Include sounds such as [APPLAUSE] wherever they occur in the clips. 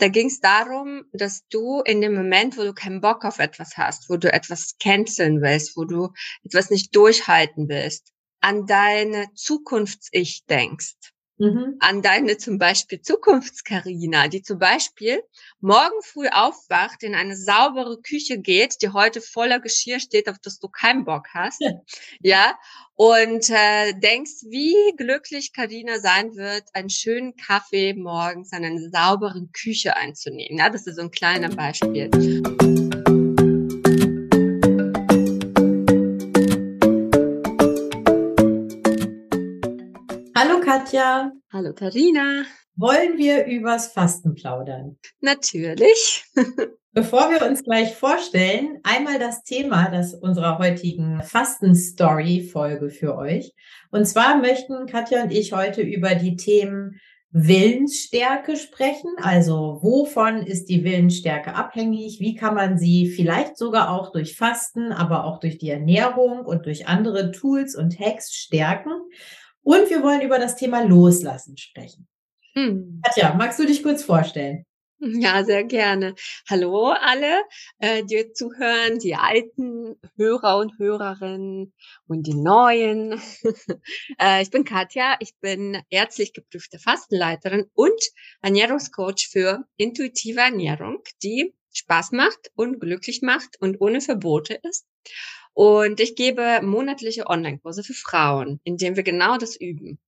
Da ging es darum, dass du in dem Moment, wo du keinen Bock auf etwas hast, wo du etwas canceln willst, wo du etwas nicht durchhalten willst, an deine Zukunfts-Ich denkst. Mhm. An deine zum Beispiel Zukunftskarina, die zum Beispiel morgen früh aufwacht, in eine saubere Küche geht, die heute voller Geschirr steht, auf das du keinen Bock hast. Ja. ja und äh, denkst, wie glücklich Karina sein wird, einen schönen Kaffee morgens an einer sauberen Küche einzunehmen. Ja, das ist so ein kleiner Beispiel. Katja. Hallo Karina. Wollen wir übers Fasten plaudern? Natürlich. [LAUGHS] Bevor wir uns gleich vorstellen, einmal das Thema das unserer heutigen Fasten-Story-Folge für euch. Und zwar möchten Katja und ich heute über die Themen Willensstärke sprechen. Also wovon ist die Willensstärke abhängig? Wie kann man sie vielleicht sogar auch durch Fasten, aber auch durch die Ernährung und durch andere Tools und Hacks stärken? Und wir wollen über das Thema Loslassen sprechen. Hm. Katja, magst du dich kurz vorstellen? Ja, sehr gerne. Hallo alle, äh, die zuhören, die alten Hörer und Hörerinnen und die neuen. [LAUGHS] äh, ich bin Katja, ich bin ärztlich geprüfte Fastenleiterin und Ernährungscoach für intuitive Ernährung, die Spaß macht und glücklich macht und ohne Verbote ist. Und ich gebe monatliche Online-Kurse für Frauen, in denen wir genau das üben.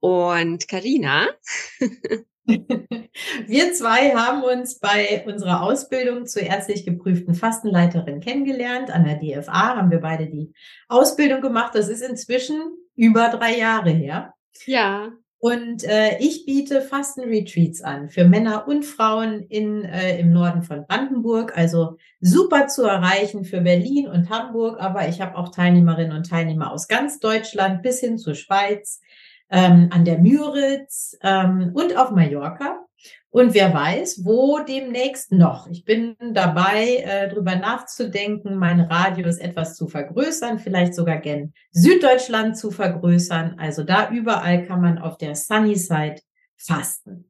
Und Karina. [LAUGHS] wir zwei haben uns bei unserer Ausbildung zur ärztlich geprüften Fastenleiterin kennengelernt. An der DFA haben wir beide die Ausbildung gemacht. Das ist inzwischen über drei Jahre her. Ja. Und äh, ich biete Fasten-Retreats an für Männer und Frauen in, äh, im Norden von Brandenburg. Also super zu erreichen für Berlin und Hamburg. Aber ich habe auch Teilnehmerinnen und Teilnehmer aus ganz Deutschland bis hin zur Schweiz, ähm, an der Müritz ähm, und auf Mallorca. Und wer weiß, wo demnächst noch. Ich bin dabei, äh, drüber nachzudenken, meinen Radius etwas zu vergrößern, vielleicht sogar gern Süddeutschland zu vergrößern. Also da überall kann man auf der Sunny Side fasten.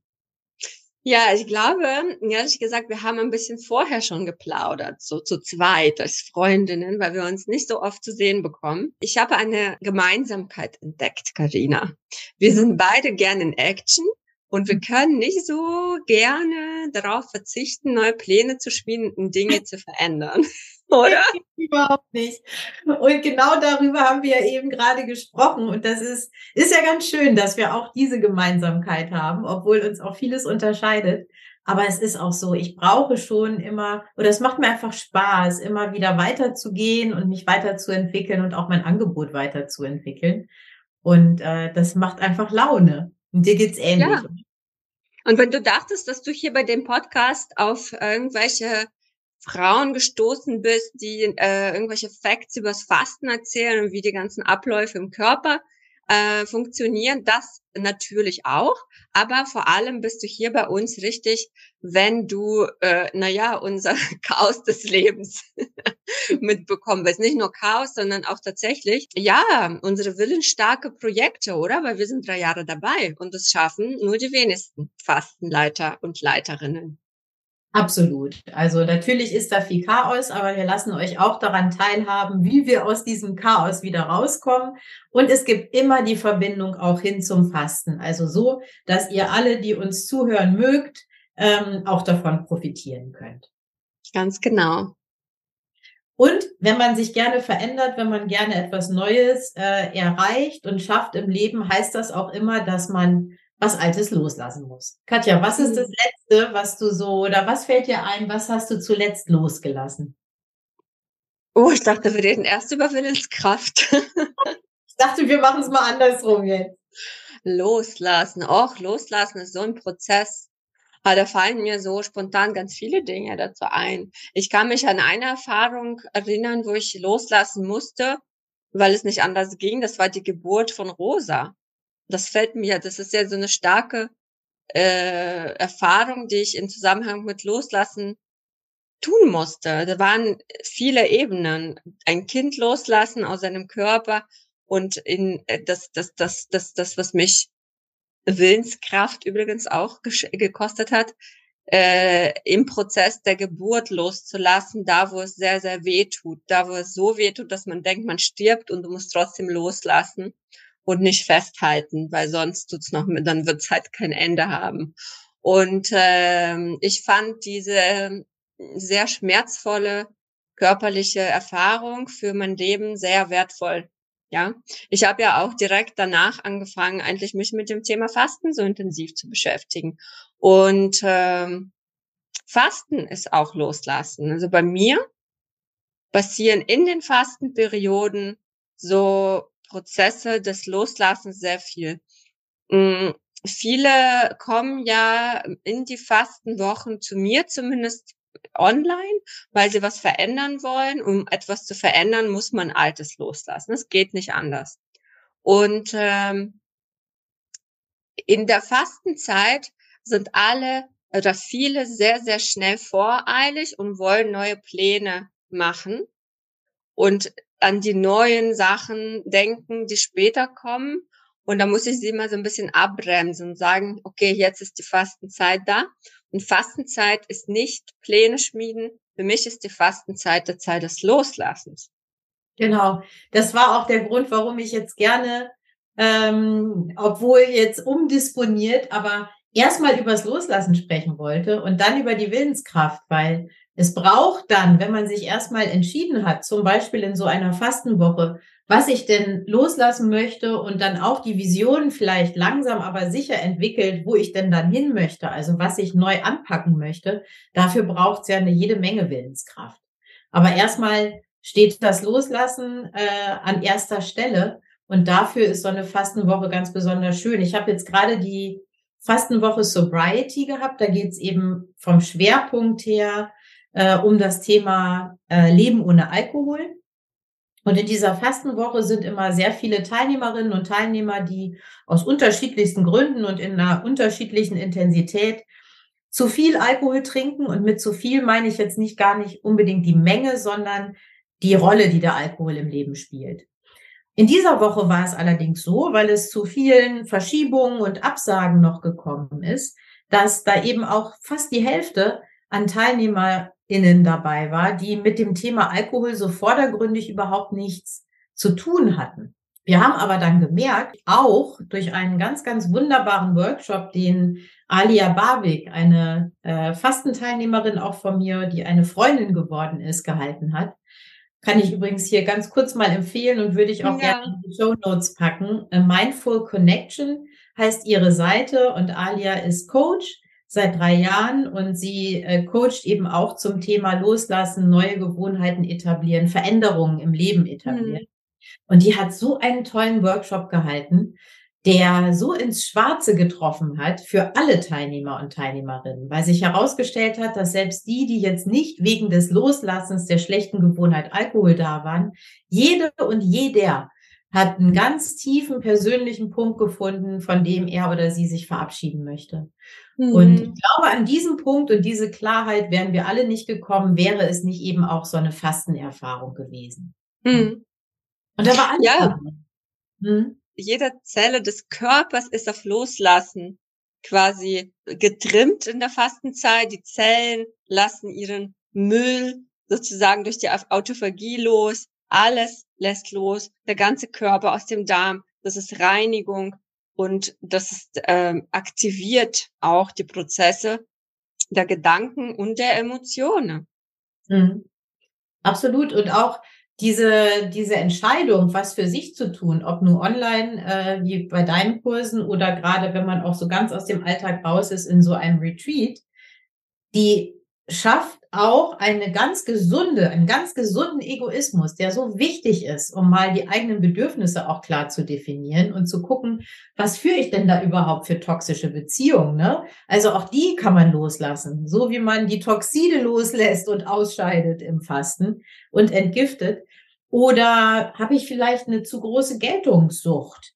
Ja, ich glaube, ehrlich gesagt, wir haben ein bisschen vorher schon geplaudert, so zu zweit als Freundinnen, weil wir uns nicht so oft zu sehen bekommen. Ich habe eine Gemeinsamkeit entdeckt, Karina. Wir sind beide gern in Action und wir können nicht so gerne darauf verzichten, neue Pläne zu schmieden und Dinge zu verändern. [LAUGHS] Oder? [LAUGHS] Überhaupt nicht. Und genau darüber haben wir eben gerade gesprochen. Und das ist, ist ja ganz schön, dass wir auch diese Gemeinsamkeit haben, obwohl uns auch vieles unterscheidet. Aber es ist auch so, ich brauche schon immer, oder es macht mir einfach Spaß, immer wieder weiterzugehen und mich weiterzuentwickeln und auch mein Angebot weiterzuentwickeln. Und äh, das macht einfach Laune. Und dir geht's ähnlich. Ja. Und wenn du dachtest, dass du hier bei dem Podcast auf irgendwelche Frauen gestoßen bist, die äh, irgendwelche Facts übers Fasten erzählen und wie die ganzen Abläufe im Körper äh, funktionieren, das natürlich auch. Aber vor allem bist du hier bei uns richtig, wenn du, äh, naja, unser [LAUGHS] Chaos des Lebens [LAUGHS] mitbekommen willst. Nicht nur Chaos, sondern auch tatsächlich, ja, unsere willensstarke Projekte, oder? Weil wir sind drei Jahre dabei und das schaffen nur die wenigsten Fastenleiter und Leiterinnen. Absolut. Also natürlich ist da viel Chaos, aber wir lassen euch auch daran teilhaben, wie wir aus diesem Chaos wieder rauskommen. Und es gibt immer die Verbindung auch hin zum Fasten. Also so, dass ihr alle, die uns zuhören mögt, ähm, auch davon profitieren könnt. Ganz genau. Und wenn man sich gerne verändert, wenn man gerne etwas Neues äh, erreicht und schafft im Leben, heißt das auch immer, dass man was Altes loslassen muss. Katja, was ist das mhm. Letzte, was du so, oder was fällt dir ein, was hast du zuletzt losgelassen? Oh, ich dachte, wir reden erst über Willenskraft. [LAUGHS] ich dachte, wir machen es mal andersrum jetzt. Loslassen, auch loslassen ist so ein Prozess. Aber da fallen mir so spontan ganz viele Dinge dazu ein. Ich kann mich an eine Erfahrung erinnern, wo ich loslassen musste, weil es nicht anders ging. Das war die Geburt von Rosa das fällt mir, das ist ja so eine starke äh, Erfahrung, die ich in Zusammenhang mit Loslassen tun musste. Da waren viele Ebenen. Ein Kind loslassen aus seinem Körper und in äh, das, das, das, das, das, was mich Willenskraft übrigens auch gekostet hat, äh, im Prozess der Geburt loszulassen, da wo es sehr, sehr weh tut, da wo es so weh tut, dass man denkt, man stirbt und du musst trotzdem loslassen und nicht festhalten, weil sonst tut's noch, dann wird's halt kein Ende haben. Und ähm, ich fand diese sehr schmerzvolle körperliche Erfahrung für mein Leben sehr wertvoll. Ja, ich habe ja auch direkt danach angefangen, eigentlich mich mit dem Thema Fasten so intensiv zu beschäftigen. Und ähm, Fasten ist auch loslassen. Also bei mir passieren in den Fastenperioden so Prozesse des Loslassens sehr viel. Mhm. Viele kommen ja in die Fastenwochen zu mir zumindest online, weil sie was verändern wollen. Um etwas zu verändern, muss man Altes loslassen. Es geht nicht anders. Und ähm, in der Fastenzeit sind alle oder viele sehr, sehr schnell voreilig und wollen neue Pläne machen und an die neuen Sachen denken, die später kommen. Und da muss ich sie mal so ein bisschen abbremsen und sagen, okay, jetzt ist die Fastenzeit da. Und Fastenzeit ist nicht Pläne schmieden. Für mich ist die Fastenzeit der Zeit des Loslassens. Genau. Das war auch der Grund, warum ich jetzt gerne, ähm, obwohl jetzt umdisponiert, aber erstmal übers Loslassen sprechen wollte und dann über die Willenskraft, weil es braucht dann, wenn man sich erstmal entschieden hat, zum Beispiel in so einer Fastenwoche, was ich denn loslassen möchte und dann auch die Vision vielleicht langsam aber sicher entwickelt, wo ich denn dann hin möchte, also was ich neu anpacken möchte, dafür braucht es ja eine jede Menge Willenskraft. Aber erstmal steht das Loslassen äh, an erster Stelle und dafür ist so eine Fastenwoche ganz besonders schön. Ich habe jetzt gerade die Fastenwoche Sobriety gehabt, da geht es eben vom Schwerpunkt her äh, um das Thema äh, Leben ohne Alkohol. Und in dieser Fastenwoche sind immer sehr viele Teilnehmerinnen und Teilnehmer, die aus unterschiedlichsten Gründen und in einer unterschiedlichen Intensität zu viel Alkohol trinken. Und mit zu viel meine ich jetzt nicht gar nicht unbedingt die Menge, sondern die Rolle, die der Alkohol im Leben spielt. In dieser Woche war es allerdings so, weil es zu vielen Verschiebungen und Absagen noch gekommen ist, dass da eben auch fast die Hälfte an Teilnehmer innen dabei war, die mit dem Thema Alkohol so vordergründig überhaupt nichts zu tun hatten. Wir haben aber dann gemerkt, auch durch einen ganz, ganz wunderbaren Workshop, den Alia Barbik, eine äh, Fastenteilnehmerin auch von mir, die eine Freundin geworden ist, gehalten hat. Kann ich übrigens hier ganz kurz mal empfehlen und würde ich auch ja. gerne in die Show Notes packen. A Mindful Connection heißt ihre Seite und Alia ist Coach seit drei Jahren und sie äh, coacht eben auch zum Thema Loslassen, neue Gewohnheiten etablieren, Veränderungen im Leben etablieren. Mhm. Und die hat so einen tollen Workshop gehalten, der so ins Schwarze getroffen hat für alle Teilnehmer und Teilnehmerinnen, weil sich herausgestellt hat, dass selbst die, die jetzt nicht wegen des Loslassens der schlechten Gewohnheit Alkohol da waren, jede und jeder hat einen ganz tiefen persönlichen Punkt gefunden, von dem er oder sie sich verabschieden möchte. Mhm. Und ich glaube, an diesem Punkt und diese Klarheit wären wir alle nicht gekommen, wäre es nicht eben auch so eine Fastenerfahrung gewesen. Mhm. Und da war alles. Ja. Mhm. Jede Zelle des Körpers ist auf Loslassen quasi getrimmt in der Fastenzeit. Die Zellen lassen ihren Müll sozusagen durch die Autophagie los. Alles lässt los. Der ganze Körper aus dem Darm. Das ist Reinigung. Und das ist, ähm, aktiviert auch die Prozesse der Gedanken und der Emotionen. Mhm. Absolut. Und auch diese, diese Entscheidung, was für sich zu tun, ob nur online, äh, wie bei deinen Kursen oder gerade wenn man auch so ganz aus dem Alltag raus ist in so einem Retreat, die schafft auch eine ganz gesunde, einen ganz gesunden Egoismus, der so wichtig ist, um mal die eigenen Bedürfnisse auch klar zu definieren und zu gucken, was führe ich denn da überhaupt für toxische Beziehungen, ne? Also auch die kann man loslassen, so wie man die Toxide loslässt und ausscheidet im Fasten und entgiftet. Oder habe ich vielleicht eine zu große Geltungssucht?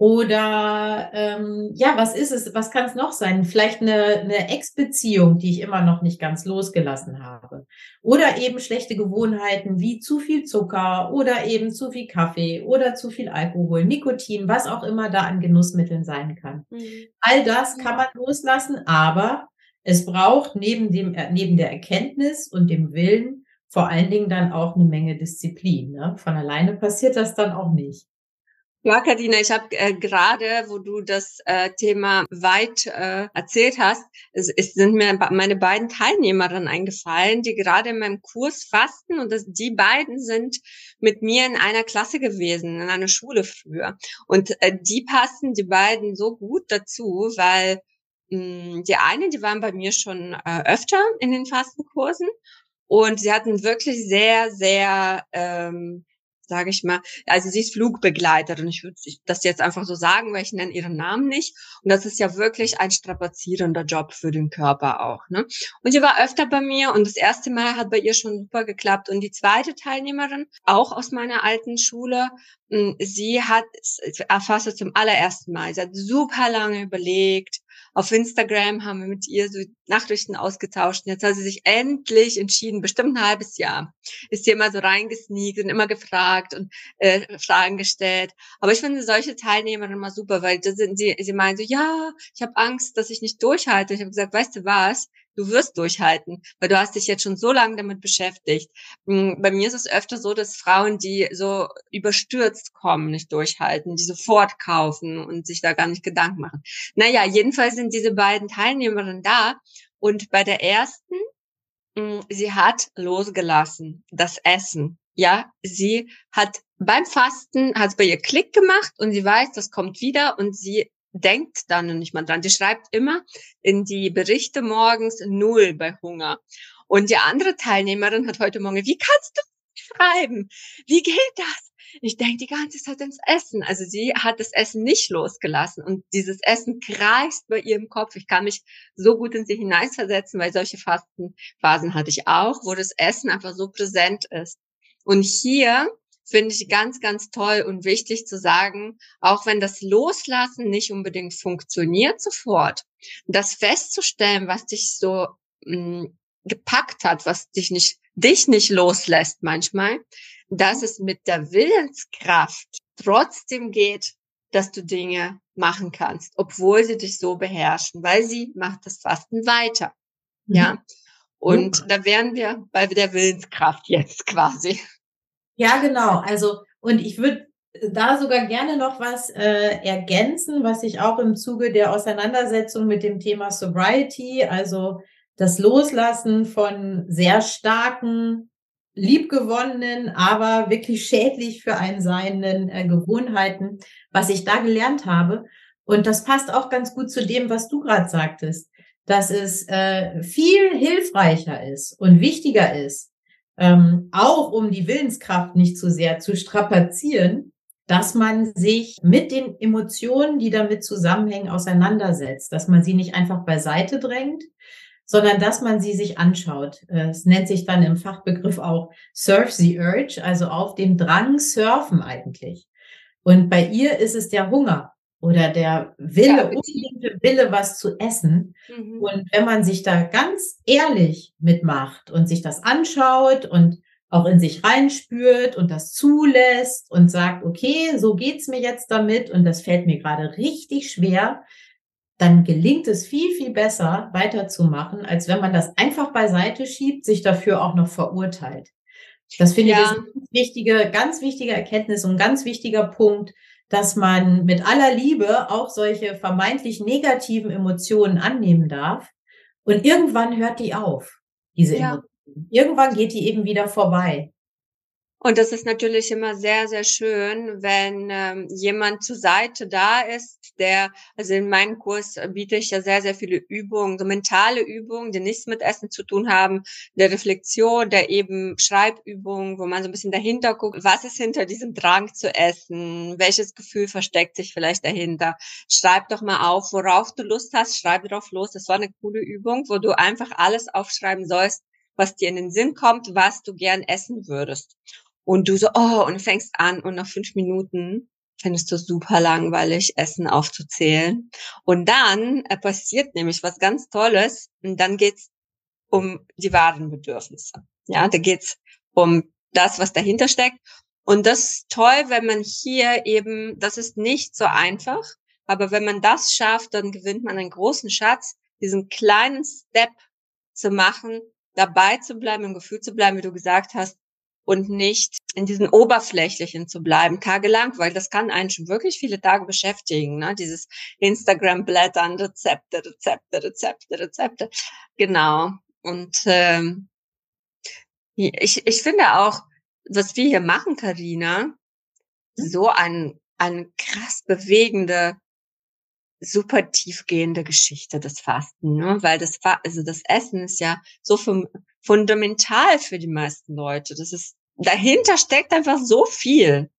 Oder ähm, ja, was ist es? Was kann es noch sein? Vielleicht eine, eine Ex-Beziehung, die ich immer noch nicht ganz losgelassen habe. Oder eben schlechte Gewohnheiten wie zu viel Zucker oder eben zu viel Kaffee oder zu viel Alkohol, Nikotin, was auch immer da an Genussmitteln sein kann. Mhm. All das kann man loslassen, aber es braucht neben dem, äh, neben der Erkenntnis und dem Willen vor allen Dingen dann auch eine Menge Disziplin. Ne? Von alleine passiert das dann auch nicht. Ja, Katina, ich habe äh, gerade, wo du das äh, Thema weit äh, erzählt hast, es, es sind mir meine beiden Teilnehmerinnen eingefallen, die gerade in meinem Kurs fasten und das, die beiden sind mit mir in einer Klasse gewesen, in einer Schule früher. Und äh, die passen, die beiden, so gut dazu, weil mh, hm, die eine, die waren bei mir schon äh, öfter in den Fastenkursen und sie hatten wirklich sehr, sehr ähm, sage ich mal. Also sie ist Flugbegleiterin. Ich würde das jetzt einfach so sagen, weil ich nenne ihren Namen nicht. Und das ist ja wirklich ein strapazierender Job für den Körper auch. Ne? Und sie war öfter bei mir und das erste Mal hat bei ihr schon super geklappt. Und die zweite Teilnehmerin, auch aus meiner alten Schule, hm, sie hat erfasst zum allerersten Mal. Sie hat super lange überlegt, auf Instagram haben wir mit ihr so Nachrichten ausgetauscht. Und jetzt hat sie sich endlich entschieden, bestimmt ein halbes Jahr, ist sie immer so reingesneakt und immer gefragt und äh, Fragen gestellt. Aber ich finde solche Teilnehmerinnen immer super, weil das sind, sie, sie meinen so, ja, ich habe Angst, dass ich nicht durchhalte. Ich habe gesagt, weißt du was? Du wirst durchhalten, weil du hast dich jetzt schon so lange damit beschäftigt. Hm, bei mir ist es öfter so, dass Frauen, die so überstürzt kommen, nicht durchhalten, die sofort kaufen und sich da gar nicht Gedanken machen. Naja, jedenfalls sind diese beiden Teilnehmerinnen da und bei der ersten, hm, sie hat losgelassen, das Essen. Ja, sie hat beim Fasten, hat bei ihr Klick gemacht und sie weiß, das kommt wieder und sie denkt dann nicht mal dran. Die schreibt immer in die Berichte morgens null bei Hunger. Und die andere Teilnehmerin hat heute Morgen, wie kannst du schreiben? Wie geht das? Ich denke die ganze Zeit ins Essen. Also sie hat das Essen nicht losgelassen und dieses Essen kreist bei ihr im Kopf. Ich kann mich so gut in sie hineinversetzen, weil solche Fastenphasen hatte ich auch, wo das Essen einfach so präsent ist. Und hier finde ich ganz, ganz toll und wichtig zu sagen, auch wenn das Loslassen nicht unbedingt funktioniert sofort, das festzustellen, was dich so mh, hm, gepackt hat, was dich nicht, dich nicht loslässt manchmal, dass es mit der Willenskraft trotzdem geht, dass du Dinge machen kannst, obwohl sie dich so beherrschen, weil sie macht das Fasten weiter. Mhm. Ja. Und mhm. da wären wir bei der Willenskraft jetzt quasi. Ja, genau. Also, und ich würde da sogar gerne noch was äh, ergänzen, was ich auch im Zuge der Auseinandersetzung mit dem Thema Sobriety, also das Loslassen von sehr starken, liebgewonnenen, aber wirklich schädlich für einen seienden äh, Gewohnheiten, was ich da gelernt habe. Und das passt auch ganz gut zu dem, was du gerade sagtest, dass es äh, viel hilfreicher ist und wichtiger ist, ähm, auch um die Willenskraft nicht zu sehr zu strapazieren, dass man sich mit den Emotionen, die damit zusammenhängen, auseinandersetzt, dass man sie nicht einfach beiseite drängt, sondern dass man sie sich anschaut. Es nennt sich dann im Fachbegriff auch Surf the Urge, also auf dem Drang surfen eigentlich. Und bei ihr ist es der Hunger oder der Wille, ja, unbedingte Wille, was zu essen. Mhm. Und wenn man sich da ganz ehrlich mitmacht und sich das anschaut und auch in sich reinspürt und das zulässt und sagt, okay, so geht's mir jetzt damit und das fällt mir gerade richtig schwer, dann gelingt es viel, viel besser weiterzumachen, als wenn man das einfach beiseite schiebt, sich dafür auch noch verurteilt. Das finde ja. ich ist eine wichtige, ganz wichtige Erkenntnis und ein ganz wichtiger Punkt, dass man mit aller Liebe auch solche vermeintlich negativen Emotionen annehmen darf. Und irgendwann hört die auf, diese ja. Emotionen. Irgendwann geht die eben wieder vorbei. Und das ist natürlich immer sehr, sehr schön, wenn ähm, jemand zur Seite da ist, der, also in meinem Kurs biete ich ja sehr, sehr viele Übungen, so mentale Übungen, die nichts mit Essen zu tun haben, der Reflexion, der eben Schreibübungen, wo man so ein bisschen dahinter guckt, was ist hinter diesem Drang zu essen, welches Gefühl versteckt sich vielleicht dahinter. Schreib doch mal auf, worauf du Lust hast, schreib drauf los. Das war eine coole Übung, wo du einfach alles aufschreiben sollst, was dir in den Sinn kommt, was du gern essen würdest. Und du so, oh, und fängst an und nach fünf Minuten findest du super langweilig, Essen aufzuzählen. Und dann äh, passiert nämlich was ganz Tolles und dann geht's um die wahren Bedürfnisse. Ja, da geht's um das, was dahinter steckt. Und das ist toll, wenn man hier eben, das ist nicht so einfach, aber wenn man das schafft, dann gewinnt man einen großen Schatz, diesen kleinen Step zu machen, dabei zu bleiben, im Gefühl zu bleiben, wie du gesagt hast, und nicht in diesen Oberflächlichen zu bleiben, tagelang, weil das kann einen schon wirklich viele Tage beschäftigen, ne? Dieses Instagram-Blättern, Rezepte, Rezepte, Rezepte, Rezepte. Genau. Und ähm, ich, ich finde auch, was wir hier machen, Karina, hm? so ein, eine krass bewegende, super tiefgehende Geschichte des Fasten, ne? weil das, also das Essen ist ja so fundamental für die meisten Leute. Das ist, dahinter steckt einfach so viel.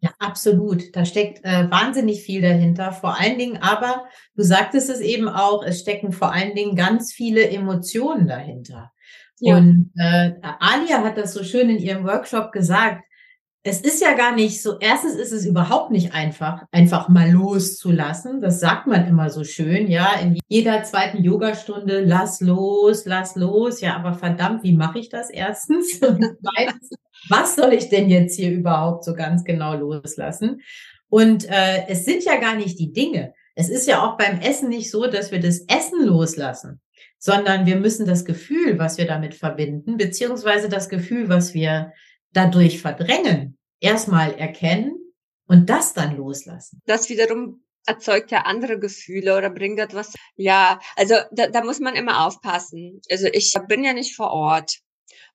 Ja, absolut. Da steckt äh, wahnsinnig viel dahinter. Vor allen Dingen aber, du sagtest es eben auch, es stecken vor allen Dingen ganz viele Emotionen dahinter. Ja. Und äh, Alia hat das so schön in ihrem Workshop gesagt. Es ist ja gar nicht so, erstens ist es überhaupt nicht einfach, einfach mal loszulassen. Das sagt man immer so schön, ja, in jeder zweiten Yogastunde, lass los, lass los. Ja, aber verdammt, wie mache ich das erstens? [LAUGHS] Und zweitens, was soll ich denn jetzt hier überhaupt so ganz genau loslassen? Und äh, es sind ja gar nicht die Dinge. Es ist ja auch beim Essen nicht so, dass wir das Essen loslassen sondern wir müssen das Gefühl, was wir damit verbinden, beziehungsweise das Gefühl, was wir dadurch verdrängen, erstmal erkennen und das dann loslassen. Das wiederum erzeugt ja andere Gefühle oder bringt etwas. Ja, also da, da muss man immer aufpassen. Also ich bin ja nicht vor Ort.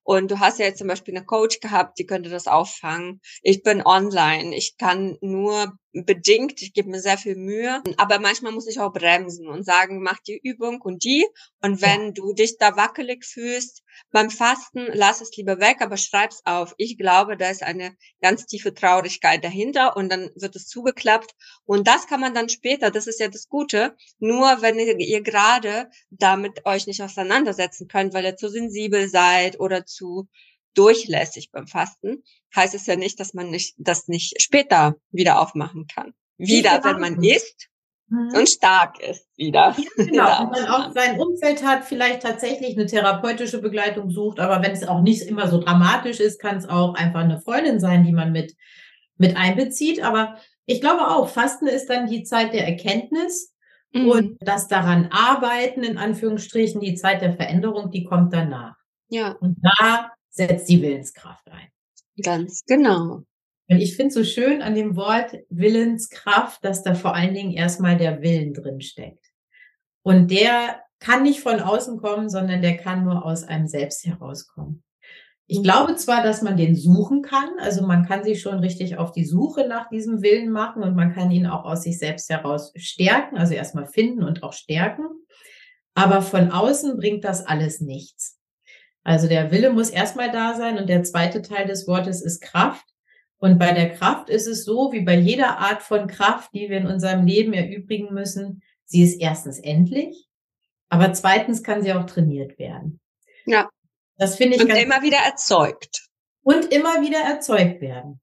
Und du hast ja jetzt zum Beispiel eine Coach gehabt, die könnte das auffangen. Ich bin online. Ich kann nur bedingt, ich gebe mir sehr viel Mühe, aber manchmal muss ich auch bremsen und sagen, mach die Übung und die. Und wenn ja. du dich da wackelig fühlst beim Fasten, lass es lieber weg, aber schreib's auf. Ich glaube, da ist eine ganz tiefe Traurigkeit dahinter und dann wird es zugeklappt. Und das kann man dann später, das ist ja das Gute, nur wenn ihr, ihr gerade damit euch nicht auseinandersetzen könnt, weil ihr zu sensibel seid oder zu durchlässig beim Fasten, heißt es ja nicht, dass man nicht, das nicht später wieder aufmachen kann. Wieder, wenn man isst mhm. und stark ist wieder. Ja, genau. Und man auch sein Umfeld hat, vielleicht tatsächlich eine therapeutische Begleitung sucht, aber wenn es auch nicht immer so dramatisch ist, kann es auch einfach eine Freundin sein, die man mit, mit einbezieht. Aber ich glaube auch, Fasten ist dann die Zeit der Erkenntnis mhm. und das daran arbeiten, in Anführungsstrichen, die Zeit der Veränderung, die kommt danach. Ja. Und da setzt die Willenskraft ein. Ganz genau. Und ich finde so schön an dem Wort Willenskraft, dass da vor allen Dingen erstmal der Willen drin steckt. Und der kann nicht von außen kommen, sondern der kann nur aus einem selbst herauskommen. Ich mhm. glaube zwar, dass man den suchen kann, also man kann sich schon richtig auf die Suche nach diesem Willen machen und man kann ihn auch aus sich selbst heraus stärken, also erstmal finden und auch stärken. Aber von außen bringt das alles nichts. Also der Wille muss erstmal da sein und der zweite Teil des Wortes ist Kraft. Und bei der Kraft ist es so, wie bei jeder Art von Kraft, die wir in unserem Leben erübrigen müssen, sie ist erstens endlich, aber zweitens kann sie auch trainiert werden. Ja. Das finde ich. Und immer wieder erzeugt. Und immer wieder erzeugt werden.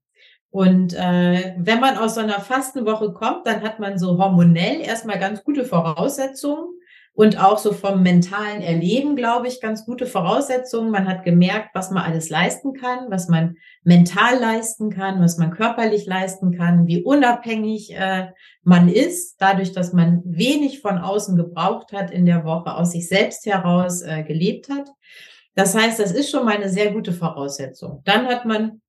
Und äh, wenn man aus so einer Fastenwoche kommt, dann hat man so hormonell erstmal ganz gute Voraussetzungen, und auch so vom mentalen Erleben, glaube ich, ganz gute Voraussetzungen. Man hat gemerkt, was man alles leisten kann, was man mental leisten kann, was man körperlich leisten kann, wie unabhängig äh, man ist, dadurch, dass man wenig von außen gebraucht hat in der Woche, aus sich selbst heraus äh, gelebt hat. Das heißt, das ist schon mal eine sehr gute Voraussetzung. Dann hat man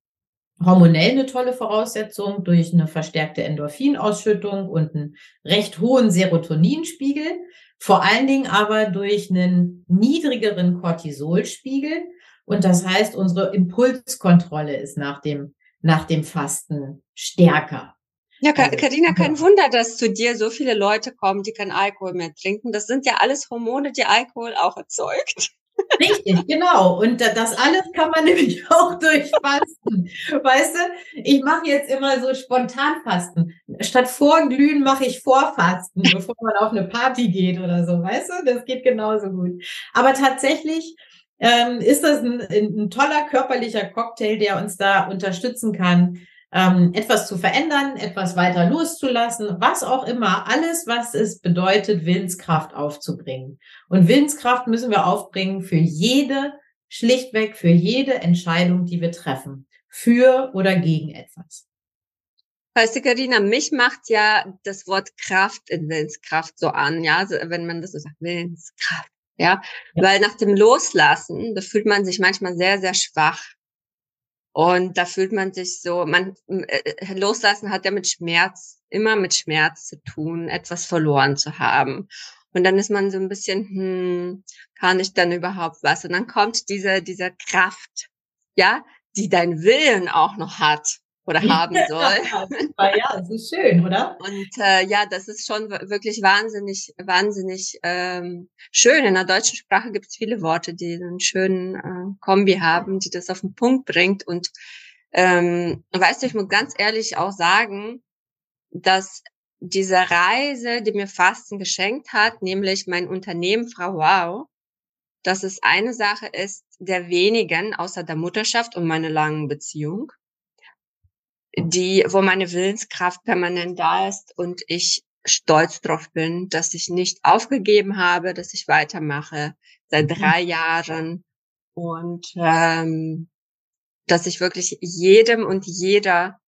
hormonell eine tolle Voraussetzung durch eine verstärkte Endorphinausschüttung und einen recht hohen Serotoninspiegel. Vor allen Dingen aber durch einen niedrigeren Cortisolspiegel. Und das heißt, unsere Impulskontrolle ist nach dem, nach dem Fasten stärker. Ja, Karina, kein Wunder, dass zu dir so viele Leute kommen, die keinen Alkohol mehr trinken. Das sind ja alles Hormone, die Alkohol auch erzeugt. Richtig, genau. Und das alles kann man [LAUGHS] nämlich auch durchfasten. Weißt du, ich mache jetzt immer so Spontanfasten. Statt Vorglühen mache ich Vorfasten, [LAUGHS] bevor man auf eine Party geht oder so. Weißt du, das geht genauso gut. Aber tatsächlich ähm, ist das ein, ein toller körperlicher Cocktail, der uns da unterstützen kann, ähm, etwas zu verändern, etwas weiter loszulassen, was auch immer, alles, was es bedeutet, Willenskraft aufzubringen. Und Willenskraft müssen wir aufbringen für jede, schlichtweg für jede Entscheidung, die wir treffen, für oder gegen etwas. Weißt du, Carina, mich macht ja das Wort Kraft in Willenskraft so an, ja, wenn man das so sagt, Willenskraft, ja? ja, weil nach dem Loslassen, da fühlt man sich manchmal sehr, sehr schwach. Und da fühlt man sich so, man, äh, loslassen hat ja mit Schmerz, immer mit Schmerz zu tun, etwas verloren zu haben. Und dann ist man so ein bisschen, hm, kann ich dann überhaupt was? Und dann kommt diese, diese Kraft, ja, die dein Willen auch noch hat oder haben soll. [LAUGHS] ja, das ist schön, oder? Und äh, ja, das ist schon wirklich wahnsinnig, wahnsinnig ähm, schön. In der deutschen Sprache gibt es viele Worte, die einen schönen äh, Kombi haben, die das auf den Punkt bringt. Und ähm, weißt du, ich muss ganz ehrlich auch sagen, dass diese Reise, die mir Fasten geschenkt hat, nämlich mein Unternehmen Frau Wow, dass es eine Sache ist der wenigen außer der Mutterschaft und meiner langen Beziehung, die, wo meine Willenskraft permanent da ist und ich stolz drauf bin, dass ich nicht aufgegeben habe, dass ich weitermache seit mhm. drei Jahren und ähm, dass ich wirklich jedem und jeder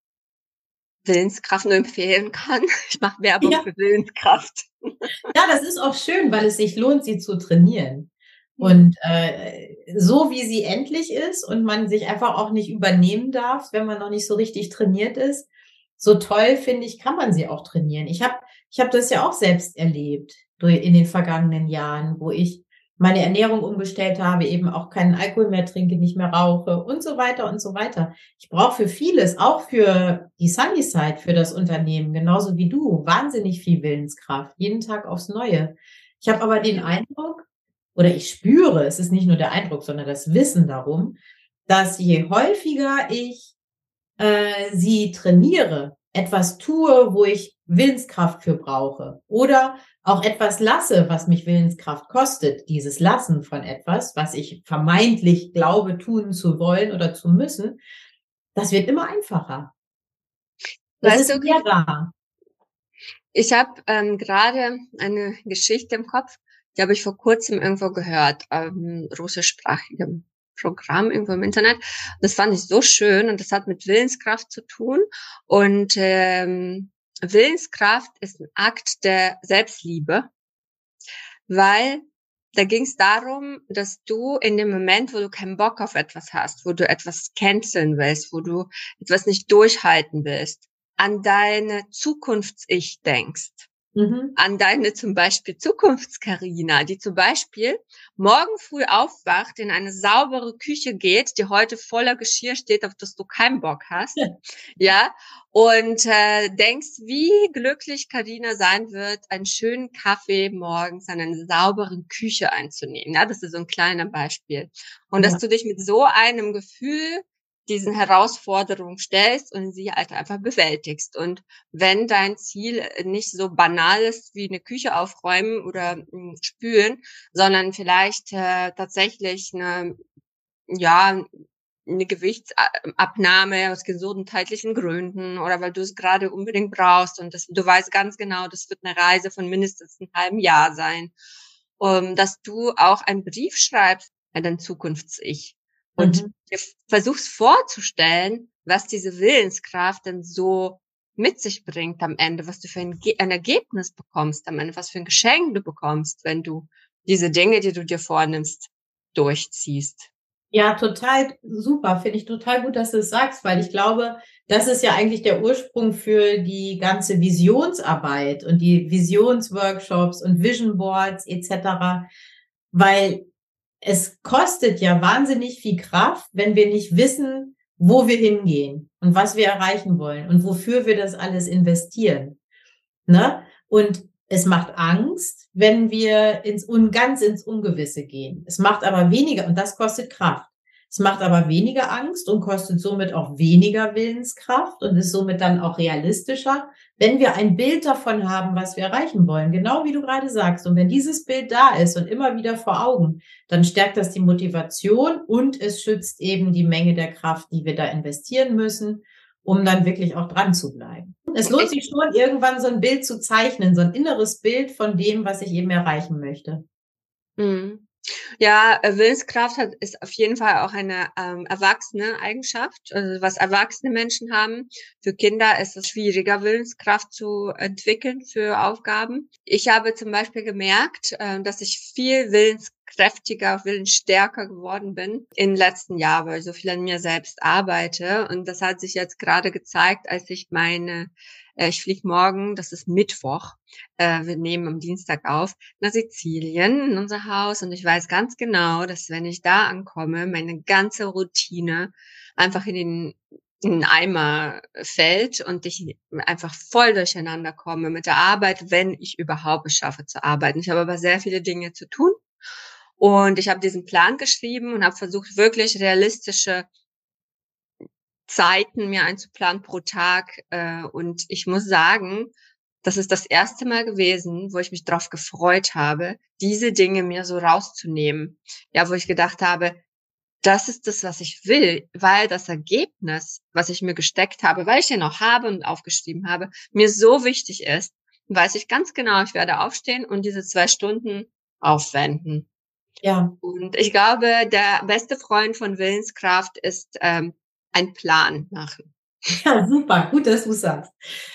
Willenskraft nur empfehlen kann. [LAUGHS] Ich mache Werbung ja. für Willenskraft. Ja, das ist auch schön, weil es sich lohnt, sie zu trainieren. Und äh, so wie sie endlich ist und man sich einfach auch nicht übernehmen darf, wenn man noch nicht so richtig trainiert ist, so toll finde ich, kann man sie auch trainieren. Ich habe ich hab das ja auch selbst erlebt in den vergangenen Jahren, wo ich meine Ernährung umgestellt habe, eben auch keinen Alkohol mehr trinke, nicht mehr rauche und so weiter und so weiter. Ich brauche für vieles, auch für die Sunnyside, für das Unternehmen, genauso wie du, wahnsinnig viel Willenskraft, jeden Tag aufs Neue. Ich habe aber den Eindruck, oder ich spüre, es ist nicht nur der Eindruck, sondern das Wissen darum, dass je häufiger ich äh, sie trainiere, etwas tue, wo ich Willenskraft für brauche oder auch etwas lasse, was mich Willenskraft kostet, dieses Lassen von etwas, was ich vermeintlich glaube tun zu wollen oder zu müssen, das wird immer einfacher. Das weißt ist ja da. Ich habe ähm, gerade eine Geschichte im Kopf, die habe ich vor kurzem irgendwo gehört, ähm, russischsprachigem Programm irgendwo im Internet. Das fand ich so schön und das hat mit Willenskraft zu tun. Und ähm, Willenskraft ist ein Akt der Selbstliebe, weil da ging es darum, dass du in dem Moment, wo du keinen Bock auf etwas hast, wo du etwas canceln willst, wo du etwas nicht durchhalten willst, an deine Zukunfts-Ich denkst. Mhm. an deine zum Beispiel Zukunftskarina, die zum Beispiel morgen früh aufwacht, in eine saubere Küche geht, die heute voller Geschirr steht, auf das du keinen Bock hast, ja, ja und äh, denkst, wie glücklich Karina sein wird, einen schönen Kaffee morgens an einer sauberen Küche einzunehmen. Ja, das ist so ein kleiner Beispiel. Und ja. dass du dich mit so einem Gefühl diesen Herausforderungen stellst und sie halt einfach bewältigst. Und wenn dein Ziel nicht so banal ist wie eine Küche aufräumen oder hm, spülen, sondern vielleicht äh, tatsächlich eine, ja, eine Gewichtsabnahme aus gesundheitlichen Gründen oder weil du es gerade unbedingt brauchst und das, du weißt ganz genau, das wird eine Reise von mindestens einem halben Jahr sein, um, dass du auch einen Brief schreibst an dein Zukunfts-Ich und mhm. versuchst vorzustellen, was diese Willenskraft denn so mit sich bringt am Ende, was du für ein, ein, Ergebnis bekommst am Ende, was für ein Geschenk du bekommst, wenn du diese Dinge, die du dir vornimmst, durchziehst. Ja, total super. Finde ich total gut, dass du es sagst, weil ich glaube, das ist ja eigentlich der Ursprung für die ganze Visionsarbeit und die Visionsworkshops und Vision Boards etc. Weil es kostet ja wahnsinnig viel Kraft, wenn wir nicht wissen, wo wir hingehen und was wir erreichen wollen und wofür wir das alles investieren. Ne? Und es macht Angst, wenn wir ins ganz ins Ungewisse gehen. Es macht aber weniger und das kostet Kraft. Es macht aber weniger Angst und kostet somit auch weniger Willenskraft und ist somit dann auch realistischer, wenn wir ein Bild davon haben, was wir erreichen wollen. Genau wie du gerade sagst. Und wenn dieses Bild da ist und immer wieder vor Augen, dann stärkt das die Motivation und es schützt eben die Menge der Kraft, die wir da investieren müssen, um dann wirklich auch dran zu bleiben. Es lohnt sich schon, irgendwann so ein Bild zu zeichnen, so ein inneres Bild von dem, was ich eben erreichen möchte. Mhm. Ja, äh, Willenskraft hat, ist auf jeden Fall auch eine ähm, erwachsene Eigenschaft, also was erwachsene Menschen haben. Für Kinder ist es schwieriger, Willenskraft zu entwickeln für Aufgaben. Ich habe zum Beispiel gemerkt, äh, dass ich viel willenskräftiger, willensstärker geworden bin im letzten Jahr, weil ich so viel an mir selbst arbeite. Und das hat sich jetzt gerade gezeigt, als ich meine äh, ich fliege morgen, das ist Mittwoch, äh, wir nehmen am Dienstag auf, nach Sizilien in unser Haus und ich weiß ganz genau, dass wenn ich da ankomme, meine ganze Routine einfach in den in den Eimer fällt und ich einfach voll durcheinander komme mit der Arbeit, wenn ich überhaupt es schaffe zu arbeiten. Ich habe aber sehr viele Dinge zu tun und ich habe diesen Plan geschrieben und habe versucht, wirklich realistische Zeiten mir einzuplanen pro Tag. Äh, und ich muss sagen, das ist das erste Mal gewesen, wo ich mich darauf gefreut habe, diese Dinge mir so rauszunehmen. Ja, wo ich gedacht habe, das ist das, was ich will, weil das Ergebnis, was ich mir gesteckt habe, weil ich ja noch habe und aufgeschrieben habe, mir so wichtig ist, weiß ich ganz genau, ich werde aufstehen und diese zwei Stunden aufwenden. Ja. Und ich glaube, der beste Freund von Willenskraft ist ähm, einen Plan machen. Ja, super, gut, dass du sagst.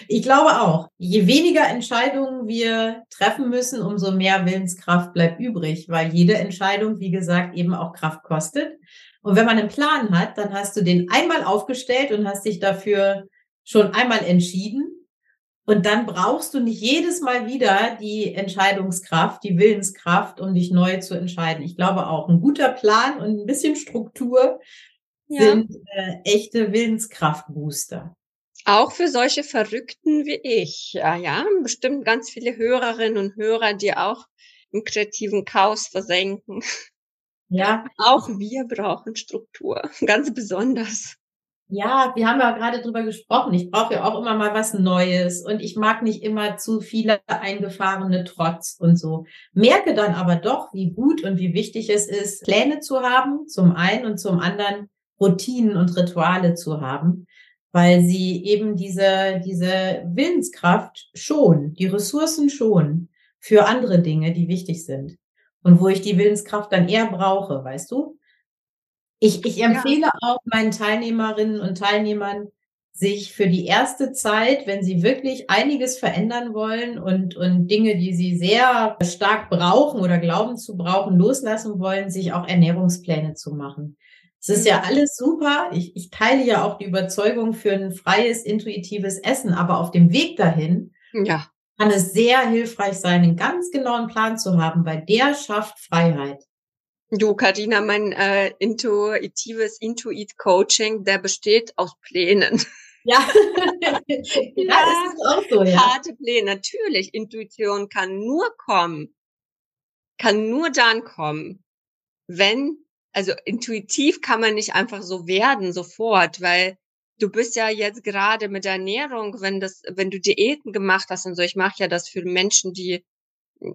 Ich glaube auch, je weniger Entscheidungen wir treffen müssen, umso mehr Willenskraft bleibt übrig, weil jede Entscheidung, wie gesagt, eben auch Kraft kostet. Und wenn man einen Plan hat, dann hast du den einmal aufgestellt und hast dich dafür schon einmal entschieden. Und dann brauchst du nicht jedes Mal wieder die Entscheidungskraft, die Willenskraft, um dich neu zu entscheiden. Ich glaube auch, ein guter Plan und ein bisschen Struktur ja. sind äh, echte Willenskraftbooster. Auch für solche Verrückten wie ich. Ja, ja, bestimmt ganz viele Hörerinnen und Hörer, die auch im kreativen Chaos versenken. Ja. Auch wir brauchen Struktur, [LAUGHS] ganz besonders. Ja, wir haben ja gerade drüber gesprochen. Ich brauche ja auch immer mal was Neues und ich mag nicht immer zu viele eingefahrene Trotz und so. Merke dann aber doch, wie gut und wie wichtig es ist, Pläne zu haben, zum einen und zum anderen Routinen und Rituale zu haben, weil sie eben diese, diese Willenskraft schon, die Ressourcen schon für andere Dinge, die wichtig sind. Und wo ich die Willenskraft dann eher brauche, weißt du? Ich, ich empfehle ja. auch meinen Teilnehmerinnen und Teilnehmern, sich für die erste Zeit, wenn sie wirklich einiges verändern wollen und, und Dinge, die sie sehr stark brauchen oder glauben zu brauchen, loslassen wollen, sich auch Ernährungspläne zu machen. Es ist ja mhm. alles super. Ich, ich teile ja auch die Überzeugung für ein freies, intuitives Essen, aber auf dem Weg dahin ja. kann es sehr hilfreich sein, einen ganz genauen Plan zu haben, weil der schafft Freiheit. Du, Karina, mein äh, intuitives Intuit-Coaching, der besteht aus Plänen. [LAUGHS] Ja, ja, das ist auch so, ja. Harte Pläne, natürlich. Intuition kann nur kommen, kann nur dann kommen, wenn also intuitiv kann man nicht einfach so werden sofort, weil du bist ja jetzt gerade mit der Ernährung, wenn das, wenn du Diäten gemacht hast und so, ich mache ja das für Menschen, die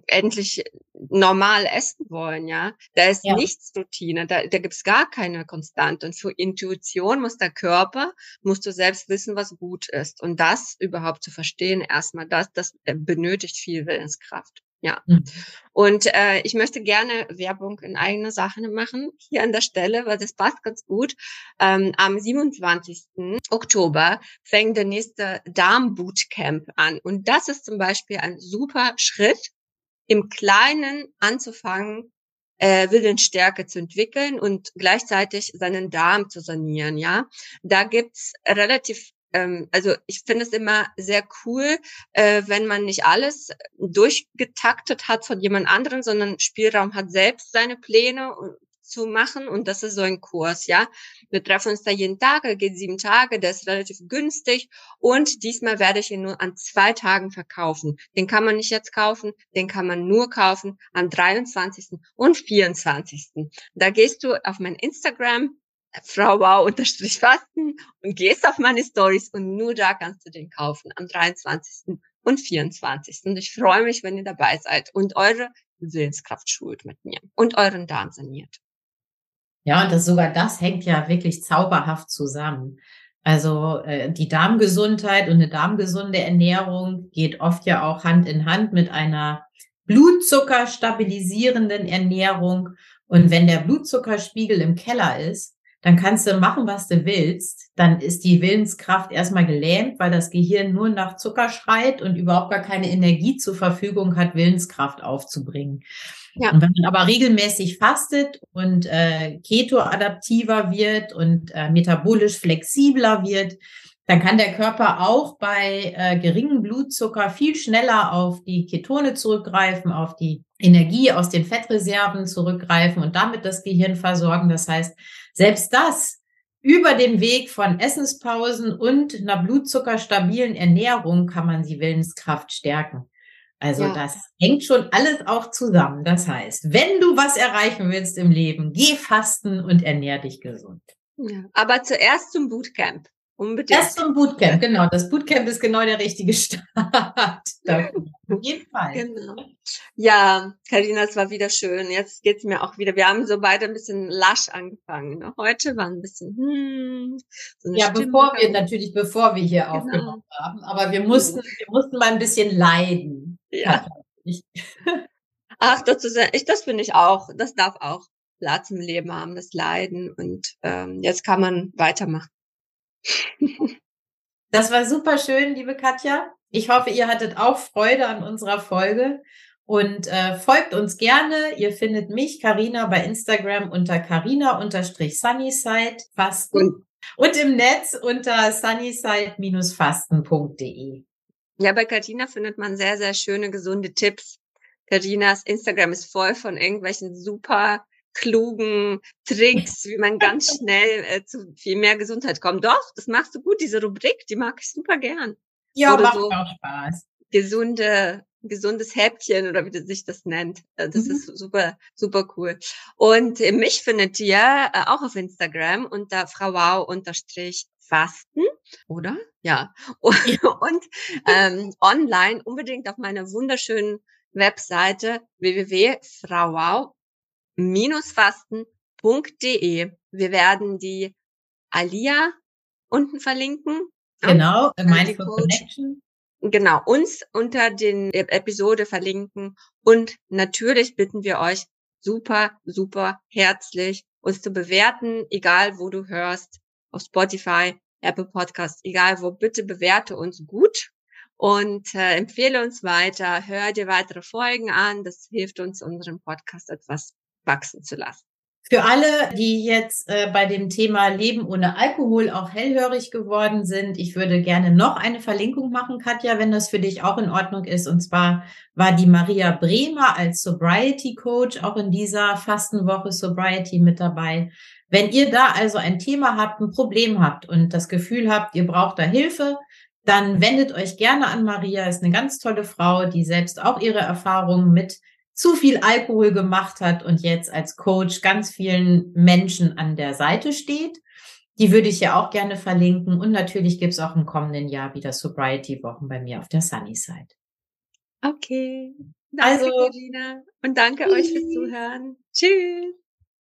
endlich normal essen wollen, ja. Da ist ja. nichts Routine, da, da gibt's gar keine Konstante. Und für Intuition muss der Körper, musst du selbst wissen, was gut ist. Und das überhaupt zu verstehen, erstmal das, das benötigt viel Willenskraft. Ja. Mhm. Und äh, ich möchte gerne Werbung in eigene Sachen machen, hier an der Stelle, weil das passt ganz gut. Ähm, am 27. Oktober fängt der nächste Darm-Bootcamp an. Und das ist zum Beispiel ein super Schritt, im Kleinen anzufangen, äh, Willensstärke zu entwickeln und gleichzeitig seinen Darm zu sanieren. Ja, da gibt's relativ ähm, also ich finde es immer sehr cool, äh, wenn man nicht alles durchgetaktet hat von jemand anderen, sondern Spielraum hat selbst seine Pläne zu machen und das ist so ein Kurs, ja. Wir treffen uns da jeden Tag, er geht sieben Tage, der ist relativ günstig und diesmal werde ich ihn nur an zwei Tagen verkaufen. Den kann man nicht jetzt kaufen, den kann man nur kaufen am 23. und 24. Da gehst du auf mein Instagram, Frau Wow unterstrich Fasten und gehst auf meine Stories und nur da kannst du den kaufen am 23. und 24. Und ich freue mich, wenn ihr dabei seid und eure Willenskraft schult mit mir und euren Darm saniert. Ja, und das sogar das hängt ja wirklich zauberhaft zusammen. Also äh, die Darmgesundheit und eine darmgesunde Ernährung geht oft ja auch Hand in Hand mit einer Blutzucker stabilisierenden Ernährung. Und wenn der Blutzuckerspiegel im Keller ist, dann kannst du machen, was du willst. Dann ist die Willenskraft erstmal gelähmt, weil das Gehirn nur nach Zucker schreit und überhaupt gar keine Energie zur Verfügung hat, Willenskraft aufzubringen. Ja. Und wenn man aber regelmäßig fastet und äh, keto-adaptiver wird und äh, metabolisch flexibler wird, dann kann der Körper auch bei äh, geringem Blutzucker viel schneller auf die Ketone zurückgreifen, auf die Energie aus den Fettreserven zurückgreifen und damit das Gehirn versorgen. Das heißt, selbst das über den Weg von Essenspausen und einer blutzuckerstabilen Ernährung kann man die Willenskraft stärken. Also ja. das hängt schon alles auch zusammen. Das heißt, wenn du was erreichen willst im Leben, geh fasten und ernähr dich gesund. Ja, aber zuerst zum Bootcamp. Unbedingt. Erst zum Bootcamp, genau. Das Bootcamp ist genau der richtige [LAUGHS] Start. Auf jeden Fall. Genau. Ja, Karina, es war wieder schön. Jetzt geht's mir auch wieder. Wir haben so beide ein bisschen lasch angefangen. Ne? Heute war ein bisschen, hm, so Ja, Stimmung bevor wir, natürlich bevor wir hier genau. aufgenommen haben. Aber wir mussten, wir mussten mal ein bisschen leiden. Ja. [LAUGHS] Ach, das ist, ich, das finde ich auch. Das darf auch Platz im Leben haben, das Leiden. Und ähm, jetzt kann man weitermachen. Das war super schön, liebe Katja. Ich hoffe, ihr hattet auch Freude an unserer Folge und äh, folgt uns gerne. Ihr findet mich, Karina, bei Instagram unter Karina-Sunnyside Fasten und im Netz unter sunnyside-fasten.de. Ja, bei Katina findet man sehr, sehr schöne, gesunde Tipps. Katinas Instagram ist voll von irgendwelchen super klugen Tricks, wie man [LAUGHS] ganz schnell äh, zu viel mehr Gesundheit kommt. Doch, das machst du gut, diese Rubrik, die mag ich super gern. Ja, oder macht so auch Spaß. Gesunde, gesundes Häppchen oder wie sich das nennt. Äh, das mhm. ist super, super cool. Und äh, mich findet ihr äh, auch auf Instagram unter frauwau unterstrich fasten, oder? Ja. [LAUGHS] Und, und ähm, online unbedingt auf meiner wunderschönen Webseite www.frauwau fasten.de. Wir werden die Alia unten verlinken. Genau, Mindful Connection. Genau, uns unter den e-, Episode verlinken und natürlich bitten wir euch super, super herzlich, uns zu bewerten, egal wo du hörst, auf Spotify, Apple Podcast, egal wo, bitte bewerte uns gut und äh, empfehle uns weiter, hör dir weitere Folgen an, das hilft uns, unseren Podcast etwas wachsen zu lassen. Für alle, die jetzt äh, bei dem Thema Leben ohne Alkohol auch hellhörig geworden sind, ich würde gerne noch eine Verlinkung machen, Katja, wenn das für dich auch in Ordnung ist. Und zwar war die Maria Bremer als Sobriety Coach auch in dieser Fastenwoche Sobriety mit dabei. Wenn ihr da also ein Thema habt, ein Problem habt und das Gefühl habt, ihr braucht da Hilfe, dann wendet euch gerne an Maria. Ist eine ganz tolle Frau, die selbst auch ihre Erfahrungen mit zu viel Alkohol gemacht hat und jetzt als Coach ganz vielen Menschen an der Seite steht. Die würde ich ja auch gerne verlinken. Und natürlich gibt es auch im kommenden Jahr wieder Sobriety-Wochen bei mir auf der Sunny Side. Okay. Danke, also, Regina. Und danke tschüss. euch fürs Zuhören. Tschüss.